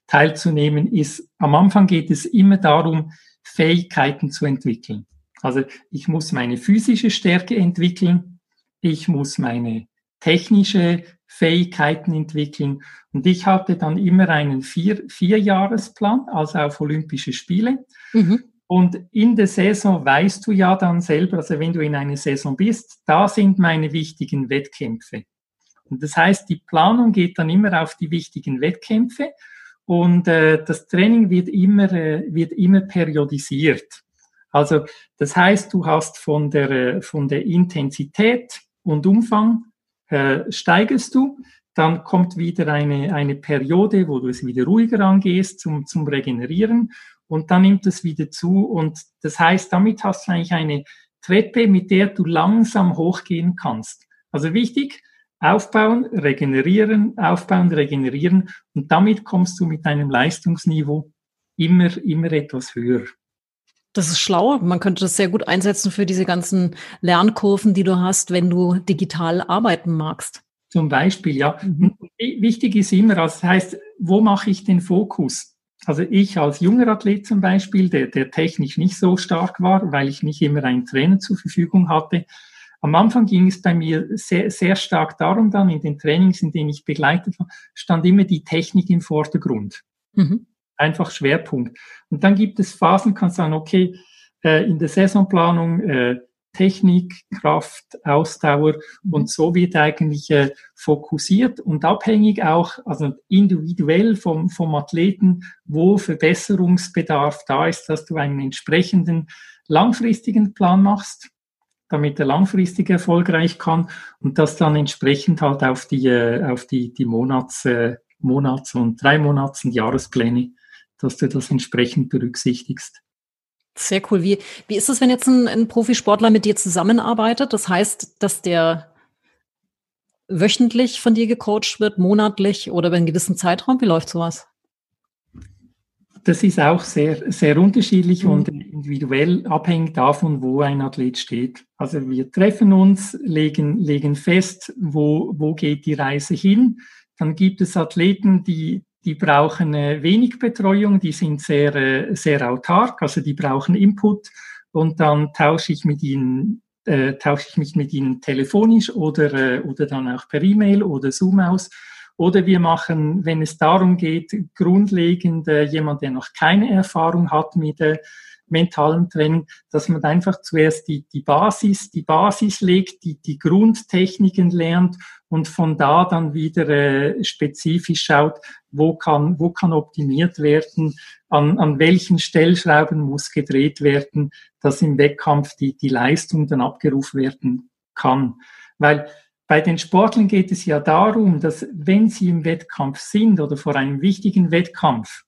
teilzunehmen, ist, am Anfang geht es immer darum, Fähigkeiten zu entwickeln. Also ich muss meine physische Stärke entwickeln, ich muss meine technische Fähigkeiten entwickeln und ich hatte dann immer einen vier, Vierjahresplan, also auf Olympische Spiele. Mhm. Und in der Saison weißt du ja dann selber, also wenn du in einer Saison bist, da sind meine wichtigen Wettkämpfe. Und das heißt, die Planung geht dann immer auf die wichtigen Wettkämpfe und äh, das Training wird immer, äh, wird immer periodisiert. Also das heißt, du hast von der, äh, von der Intensität und Umfang äh, steigerst du, dann kommt wieder eine, eine Periode, wo du es wieder ruhiger angehst zum, zum Regenerieren und dann nimmt es wieder zu und das heißt, damit hast du eigentlich eine Treppe, mit der du langsam hochgehen kannst. Also wichtig, Aufbauen, regenerieren, aufbauen, regenerieren und damit kommst du mit deinem Leistungsniveau immer, immer etwas höher. Das ist schlau. Man könnte das sehr gut einsetzen für diese ganzen Lernkurven, die du hast, wenn du digital arbeiten magst. Zum Beispiel, ja. Mhm. Wichtig ist immer, also das heißt, wo mache ich den Fokus? Also ich als junger Athlet zum Beispiel, der, der technisch nicht so stark war, weil ich nicht immer einen Trainer zur Verfügung hatte, am Anfang ging es bei mir sehr, sehr stark darum, dann in den Trainings, in denen ich begleitet war, stand immer die Technik im Vordergrund. Mhm. Einfach Schwerpunkt. Und dann gibt es Phasen, kann sagen, okay, äh, in der Saisonplanung äh, Technik, Kraft, Ausdauer und so wird eigentlich äh, fokussiert und abhängig auch, also individuell vom, vom Athleten, wo Verbesserungsbedarf da ist, dass du einen entsprechenden langfristigen Plan machst damit er langfristig erfolgreich kann und das dann entsprechend halt auf die, äh, auf die, die Monats, äh, Monats- und drei Monats- und Jahrespläne, dass du das entsprechend berücksichtigst. Sehr cool. Wie, wie ist es, wenn jetzt ein, ein Profisportler mit dir zusammenarbeitet? Das heißt, dass der wöchentlich von dir gecoacht wird, monatlich oder über einen gewissen Zeitraum? Wie läuft sowas? das ist auch sehr, sehr unterschiedlich mhm. und individuell abhängig davon, wo ein Athlet steht. Also wir treffen uns, legen, legen fest, wo, wo geht die Reise hin. Dann gibt es Athleten, die, die brauchen äh, wenig Betreuung, die sind sehr, äh, sehr autark, also die brauchen Input. Und dann tausche ich mit ihnen äh, tausche ich mich mit ihnen telefonisch oder, äh, oder dann auch per E-Mail oder Zoom aus. Oder wir machen, wenn es darum geht, grundlegend äh, jemand, der noch keine Erfahrung hat mit äh, mentalem Training, dass man einfach zuerst die, die Basis, die Basis legt, die, die Grundtechniken lernt und von da dann wieder äh, spezifisch schaut, wo kann, wo kann optimiert werden, an, an welchen Stellschrauben muss gedreht werden, dass im Wettkampf die, die Leistung dann abgerufen werden kann. Weil bei den Sportlern geht es ja darum, dass wenn sie im Wettkampf sind oder vor einem wichtigen Wettkampf,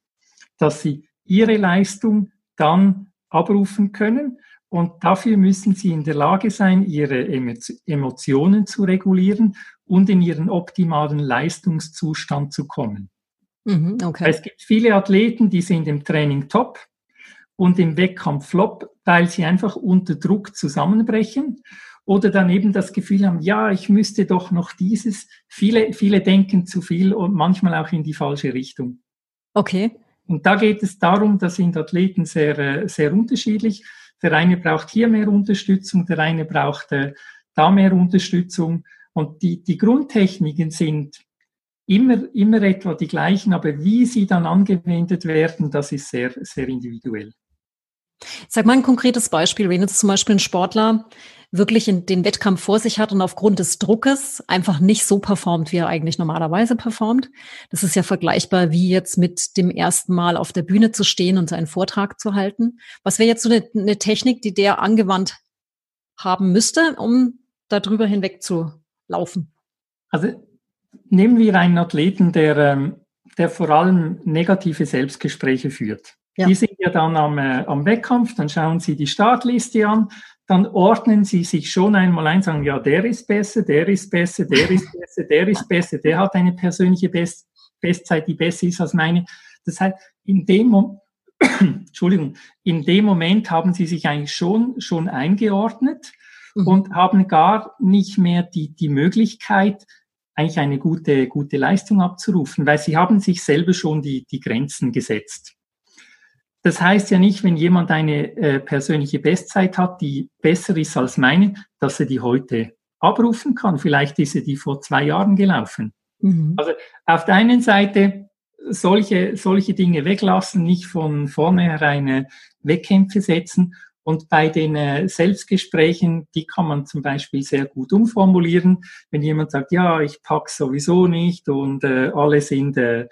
dass sie ihre Leistung dann abrufen können. Und dafür müssen sie in der Lage sein, ihre Emotionen zu regulieren und in ihren optimalen Leistungszustand zu kommen. Mhm, okay. Es gibt viele Athleten, die sind im Training top und im Wettkampf flop, weil sie einfach unter Druck zusammenbrechen oder dann eben das Gefühl haben, ja, ich müsste doch noch dieses. Viele, viele denken zu viel und manchmal auch in die falsche Richtung. Okay. Und da geht es darum, da sind Athleten sehr, äh, sehr unterschiedlich. Der eine braucht hier mehr Unterstützung, der eine braucht äh, da mehr Unterstützung. Und die, die Grundtechniken sind immer, immer etwa die gleichen, aber wie sie dann angewendet werden, das ist sehr, sehr individuell. Sag mal ein konkretes Beispiel, wenn jetzt zum Beispiel ein Sportler wirklich in den Wettkampf vor sich hat und aufgrund des Druckes einfach nicht so performt, wie er eigentlich normalerweise performt. Das ist ja vergleichbar wie jetzt mit dem ersten Mal auf der Bühne zu stehen und seinen Vortrag zu halten. Was wäre jetzt so eine, eine Technik, die der angewandt haben müsste, um darüber hinweg zu laufen? Also nehmen wir einen Athleten, der, ähm, der vor allem negative Selbstgespräche führt. Ja. Die sind ja dann am, äh, am Wettkampf, dann schauen Sie die Startliste an, dann ordnen Sie sich schon einmal ein, sagen, ja, der ist besser, der ist besser, der ist (laughs) besser, der ist besser, der hat eine persönliche Best Bestzeit, die besser ist als meine. Das heißt, in dem, Mo (clears throat) Entschuldigung, in dem Moment haben Sie sich eigentlich schon, schon eingeordnet mhm. und haben gar nicht mehr die, die Möglichkeit, eigentlich eine gute, gute Leistung abzurufen, weil Sie haben sich selber schon die, die Grenzen gesetzt. Das heißt ja nicht, wenn jemand eine äh, persönliche Bestzeit hat, die besser ist als meine, dass er die heute abrufen kann. Vielleicht ist er die vor zwei Jahren gelaufen. Mhm. Also auf der einen Seite solche, solche Dinge weglassen, nicht von vornherein äh, Wettkämpfe setzen. Und bei den äh, Selbstgesprächen, die kann man zum Beispiel sehr gut umformulieren. Wenn jemand sagt, ja, ich pack sowieso nicht und äh, alle sind äh,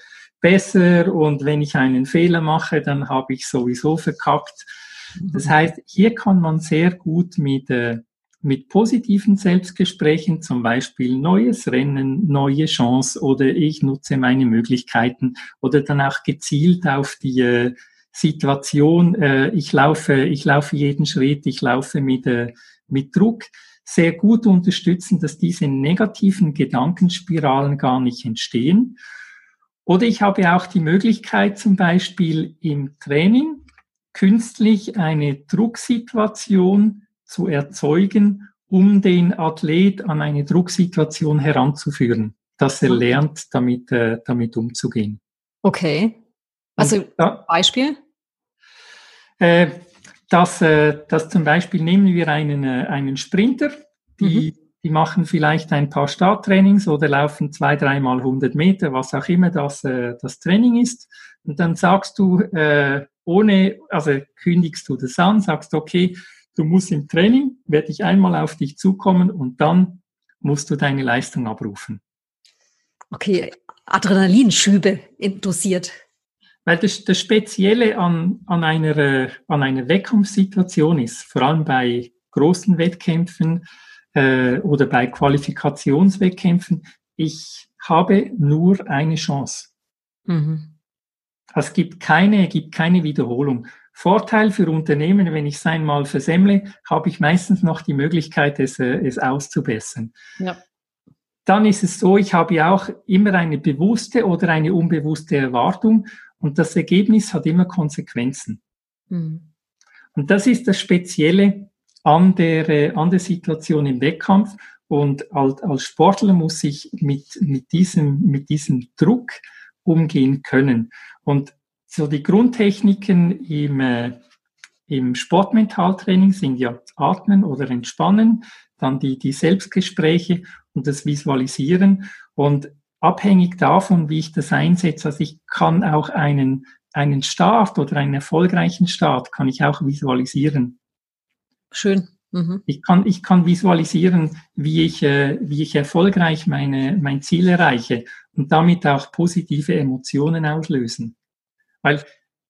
besser und wenn ich einen Fehler mache, dann habe ich sowieso verkackt. Das heißt, hier kann man sehr gut mit, äh, mit positiven Selbstgesprächen, zum Beispiel neues Rennen, neue Chance oder ich nutze meine Möglichkeiten oder dann auch gezielt auf die äh, Situation, äh, ich laufe, ich laufe jeden Schritt, ich laufe mit, äh, mit Druck, sehr gut unterstützen, dass diese negativen Gedankenspiralen gar nicht entstehen oder ich habe auch die Möglichkeit, zum Beispiel im Training künstlich eine Drucksituation zu erzeugen, um den Athlet an eine Drucksituation heranzuführen, dass er lernt, damit, äh, damit umzugehen. Okay. Also da, Beispiel? Äh, dass, äh, dass zum Beispiel nehmen wir einen, äh, einen Sprinter, die mhm die machen vielleicht ein paar Starttrainings oder laufen zwei, dreimal 100 Meter, was auch immer das, äh, das Training ist. Und dann sagst du, äh, ohne, also kündigst du das an, sagst, okay, du musst im Training, werde ich einmal auf dich zukommen und dann musst du deine Leistung abrufen. Okay, Adrenalinschübe dosiert. Weil das, das Spezielle an, an, einer, äh, an einer Wettkampfsituation ist, vor allem bei großen Wettkämpfen, äh, oder bei Qualifikationswettkämpfen, ich habe nur eine Chance. Mhm. Es gibt keine, gibt keine Wiederholung. Vorteil für Unternehmen, wenn ich es einmal versemmle, habe ich meistens noch die Möglichkeit, es, äh, es auszubessern. Ja. Dann ist es so, ich habe ja auch immer eine bewusste oder eine unbewusste Erwartung und das Ergebnis hat immer Konsequenzen. Mhm. Und das ist das Spezielle an der, an der Situation im Wettkampf. Und als, als Sportler muss ich mit, mit, diesem, mit diesem Druck umgehen können. Und so die Grundtechniken im, äh, im Sportmentaltraining sind ja Atmen oder Entspannen, dann die, die Selbstgespräche und das Visualisieren. Und abhängig davon, wie ich das einsetze. Also ich kann auch einen, einen Start oder einen erfolgreichen Start kann ich auch visualisieren. Schön. Mhm. Ich, kann, ich kann visualisieren, wie ich, äh, wie ich erfolgreich meine, mein Ziel erreiche und damit auch positive Emotionen auslösen. Weil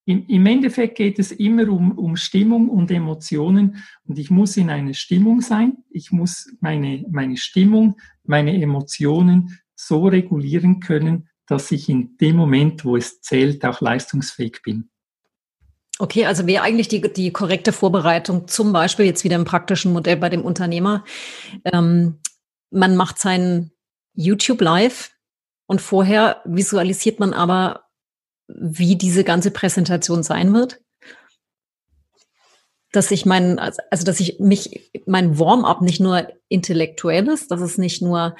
im, im Endeffekt geht es immer um, um Stimmung und Emotionen und ich muss in einer Stimmung sein. Ich muss meine, meine Stimmung, meine Emotionen so regulieren können, dass ich in dem Moment, wo es zählt, auch leistungsfähig bin. Okay, also wäre eigentlich die, die korrekte Vorbereitung, zum Beispiel jetzt wieder im praktischen Modell bei dem Unternehmer. Ähm, man macht sein YouTube Live und vorher visualisiert man aber, wie diese ganze Präsentation sein wird. Dass ich mein, also dass ich mich, mein Warm-up nicht nur intellektuell ist, dass es nicht nur,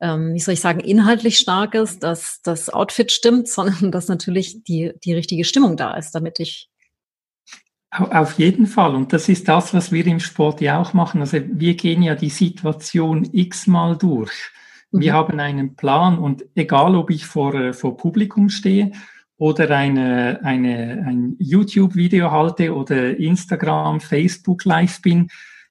ähm, wie soll ich sagen, inhaltlich stark ist, dass das Outfit stimmt, (laughs) sondern dass natürlich die, die richtige Stimmung da ist, damit ich auf jeden Fall. Und das ist das, was wir im Sport ja auch machen. Also wir gehen ja die Situation x-mal durch. Wir mhm. haben einen Plan und egal, ob ich vor, äh, vor Publikum stehe oder eine, eine, ein YouTube-Video halte oder Instagram, Facebook live bin,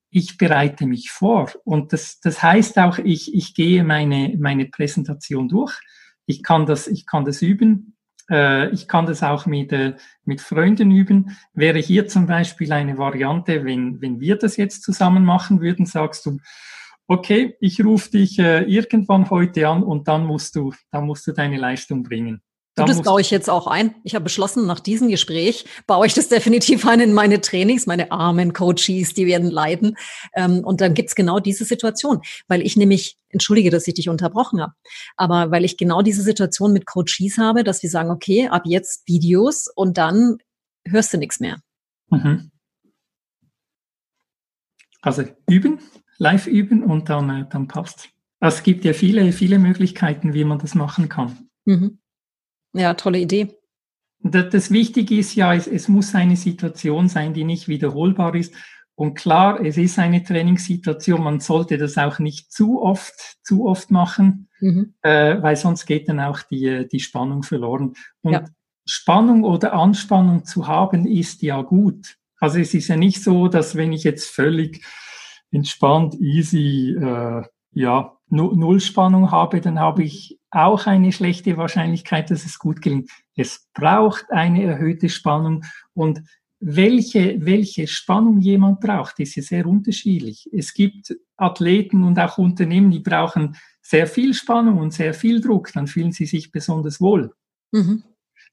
ich bereite mich vor. Und das, das heißt auch, ich, ich gehe meine, meine Präsentation durch. Ich kann das, ich kann das üben. Äh, ich kann das auch mit, äh, mit Freunden üben. Wäre hier zum Beispiel eine Variante, wenn, wenn wir das jetzt zusammen machen würden, sagst du, okay, ich rufe dich äh, irgendwann heute an und dann musst du, dann musst du deine Leistung bringen. Du, das baue ich jetzt auch ein. Ich habe beschlossen, nach diesem Gespräch baue ich das (laughs) definitiv ein in meine Trainings. Meine armen Coaches, die werden leiden. Ähm, und dann gibt's genau diese Situation, weil ich nämlich, entschuldige, dass ich dich unterbrochen habe, aber weil ich genau diese Situation mit Coaches habe, dass wir sagen, okay, ab jetzt Videos und dann hörst du nichts mehr. Mhm. Also üben, live üben und dann, äh, dann passt. Es gibt ja viele, viele Möglichkeiten, wie man das machen kann. Mhm. Ja, tolle Idee. Das, das Wichtige ist ja, es, es muss eine Situation sein, die nicht wiederholbar ist. Und klar, es ist eine Trainingssituation. Man sollte das auch nicht zu oft, zu oft machen, mhm. äh, weil sonst geht dann auch die, die Spannung verloren. Und ja. Spannung oder Anspannung zu haben ist ja gut. Also es ist ja nicht so, dass wenn ich jetzt völlig entspannt, easy, äh, ja, Null Spannung habe, dann habe ich auch eine schlechte Wahrscheinlichkeit, dass es gut gelingt. Es braucht eine erhöhte Spannung und welche, welche Spannung jemand braucht, ist ja sehr unterschiedlich. Es gibt Athleten und auch Unternehmen, die brauchen sehr viel Spannung und sehr viel Druck, dann fühlen sie sich besonders wohl. Mhm.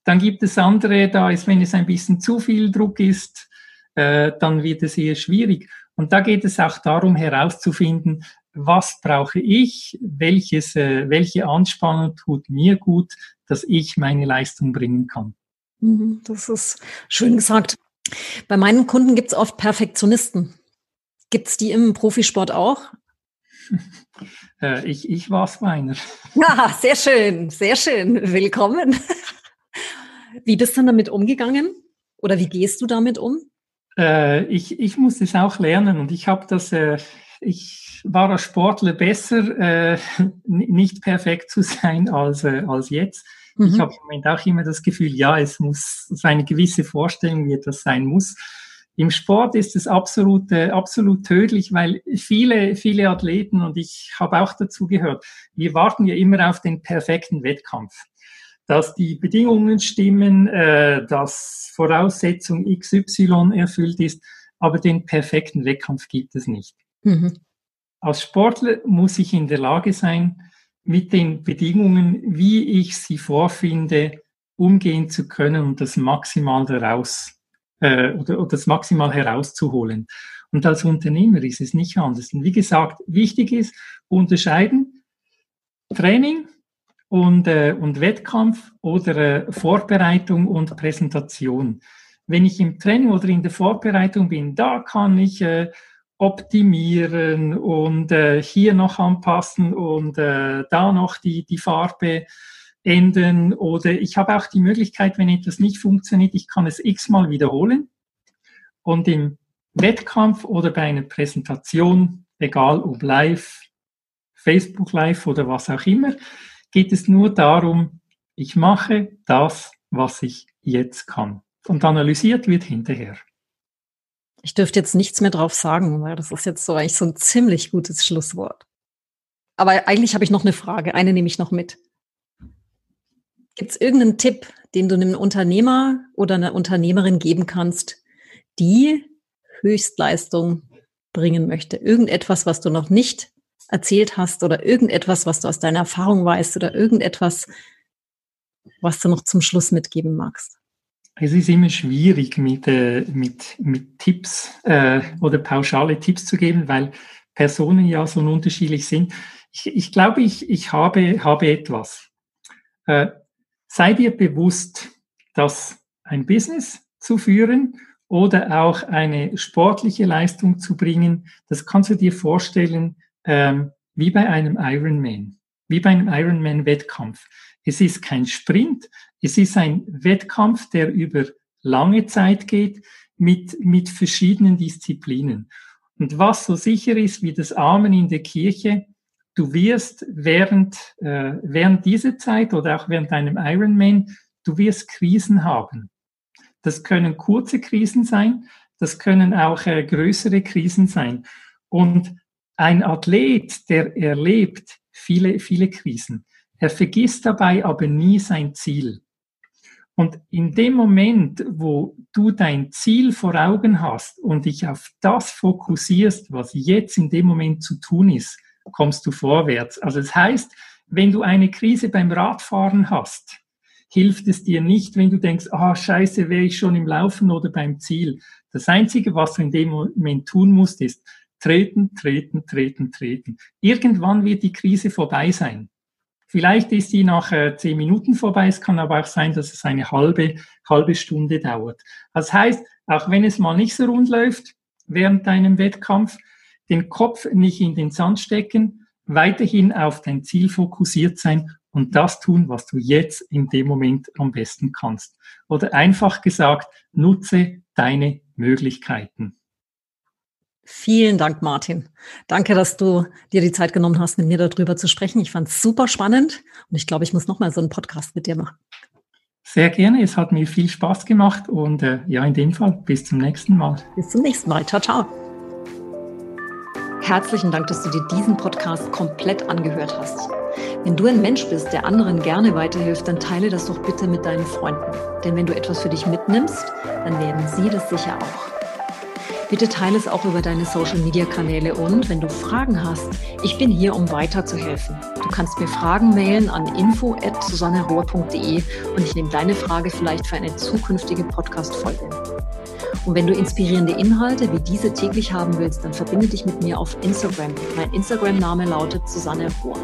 Dann gibt es andere, da ist, wenn es ein bisschen zu viel Druck ist, äh, dann wird es eher schwierig. Und da geht es auch darum herauszufinden, was brauche ich, welches, äh, welche Anspannung tut mir gut, dass ich meine Leistung bringen kann. Mhm, das ist schön gesagt. Bei meinen Kunden gibt es oft Perfektionisten. Gibt es die im Profisport auch? (laughs) Äh, ich, ich war es meiner. Ja, (laughs) sehr schön, sehr schön. Willkommen. (laughs) Wie bist du damit umgegangen? Oder wie gehst du damit um? Äh, ich, ich muss es auch lernen und ich habe das, äh, ich war als Sportler besser, äh, nicht perfekt zu sein als, äh, als jetzt. Mhm. Ich habe im Moment auch immer das Gefühl, ja, es muss so eine gewisse Vorstellung, wie etwas sein muss. Im Sport ist es absolut, äh, absolut tödlich, weil viele, viele Athleten, und ich habe auch dazu gehört, wir warten ja immer auf den perfekten Wettkampf. Dass die Bedingungen stimmen, äh, dass Voraussetzung XY erfüllt ist, aber den perfekten Wettkampf gibt es nicht. Mhm. Als Sportler muss ich in der Lage sein, mit den Bedingungen, wie ich sie vorfinde, umgehen zu können und das maximal daraus äh, oder, oder das maximal herauszuholen. Und als Unternehmer ist es nicht anders. Und wie gesagt, wichtig ist unterscheiden Training und, äh, und Wettkampf oder äh, Vorbereitung und Präsentation. Wenn ich im Training oder in der Vorbereitung bin, da kann ich äh, optimieren und äh, hier noch anpassen und äh, da noch die, die Farbe ändern. Oder ich habe auch die Möglichkeit, wenn etwas nicht funktioniert, ich kann es x-mal wiederholen. Und im Wettkampf oder bei einer Präsentation, egal ob live, Facebook Live oder was auch immer, geht es nur darum, ich mache das, was ich jetzt kann. Und analysiert wird hinterher. Ich dürfte jetzt nichts mehr drauf sagen, weil das ist jetzt so eigentlich so ein ziemlich gutes Schlusswort. Aber eigentlich habe ich noch eine Frage. Eine nehme ich noch mit. Gibt es irgendeinen Tipp, den du einem Unternehmer oder einer Unternehmerin geben kannst, die Höchstleistung bringen möchte? Irgendetwas, was du noch nicht erzählt hast oder irgendetwas, was du aus deiner Erfahrung weißt oder irgendetwas, was du noch zum Schluss mitgeben magst? Es ist immer schwierig, mit, äh, mit, mit Tipps äh, oder pauschale Tipps zu geben, weil Personen ja so unterschiedlich sind. Ich, ich glaube, ich, ich habe, habe etwas. Äh, sei dir bewusst, dass ein Business zu führen oder auch eine sportliche Leistung zu bringen, das kannst du dir vorstellen ähm, wie bei einem Ironman, wie bei einem Ironman-Wettkampf. Es ist kein Sprint, es ist ein Wettkampf, der über lange Zeit geht mit, mit verschiedenen Disziplinen. Und was so sicher ist wie das Amen in der Kirche, du wirst während, äh, während dieser Zeit oder auch während einem Ironman, du wirst Krisen haben. Das können kurze Krisen sein, das können auch äh, größere Krisen sein. Und ein Athlet, der erlebt viele, viele Krisen, er vergisst dabei aber nie sein Ziel. Und in dem Moment, wo du dein Ziel vor Augen hast und dich auf das fokussierst, was jetzt in dem Moment zu tun ist, kommst du vorwärts. Also das heißt, wenn du eine Krise beim Radfahren hast, hilft es dir nicht, wenn du denkst, ah, scheiße, wäre ich schon im Laufen oder beim Ziel. Das Einzige, was du in dem Moment tun musst, ist treten, treten, treten, treten. Irgendwann wird die Krise vorbei sein. Vielleicht ist sie nach äh, zehn Minuten vorbei. Es kann aber auch sein, dass es eine halbe, halbe Stunde dauert. Das heißt, auch wenn es mal nicht so rund läuft während deinem Wettkampf, den Kopf nicht in den Sand stecken, weiterhin auf dein Ziel fokussiert sein und das tun, was du jetzt in dem Moment am besten kannst. Oder einfach gesagt, nutze deine Möglichkeiten. Vielen Dank, Martin. Danke, dass du dir die Zeit genommen hast, mit mir darüber zu sprechen. Ich fand es super spannend und ich glaube, ich muss nochmal so einen Podcast mit dir machen. Sehr gerne. Es hat mir viel Spaß gemacht und äh, ja, in dem Fall bis zum nächsten Mal. Bis zum nächsten Mal. Ciao, ciao. Herzlichen Dank, dass du dir diesen Podcast komplett angehört hast. Wenn du ein Mensch bist, der anderen gerne weiterhilft, dann teile das doch bitte mit deinen Freunden. Denn wenn du etwas für dich mitnimmst, dann werden sie das sicher auch. Bitte teile es auch über deine Social-Media-Kanäle und wenn du Fragen hast, ich bin hier, um weiterzuhelfen. Du kannst mir Fragen mailen an info.susannerohr.de und ich nehme deine Frage vielleicht für eine zukünftige Podcast-Folge. Und wenn du inspirierende Inhalte wie diese täglich haben willst, dann verbinde dich mit mir auf Instagram. Mein Instagram-Name lautet Susanne Rohr.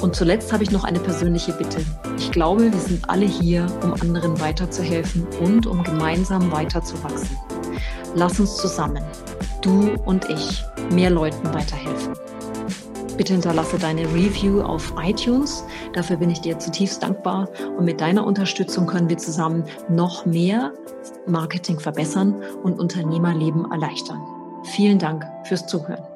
Und zuletzt habe ich noch eine persönliche Bitte. Ich glaube, wir sind alle hier, um anderen weiterzuhelfen und um gemeinsam weiterzuwachsen. Lass uns zusammen, du und ich, mehr Leuten weiterhelfen. Bitte hinterlasse deine Review auf iTunes. Dafür bin ich dir zutiefst dankbar. Und mit deiner Unterstützung können wir zusammen noch mehr Marketing verbessern und Unternehmerleben erleichtern. Vielen Dank fürs Zuhören.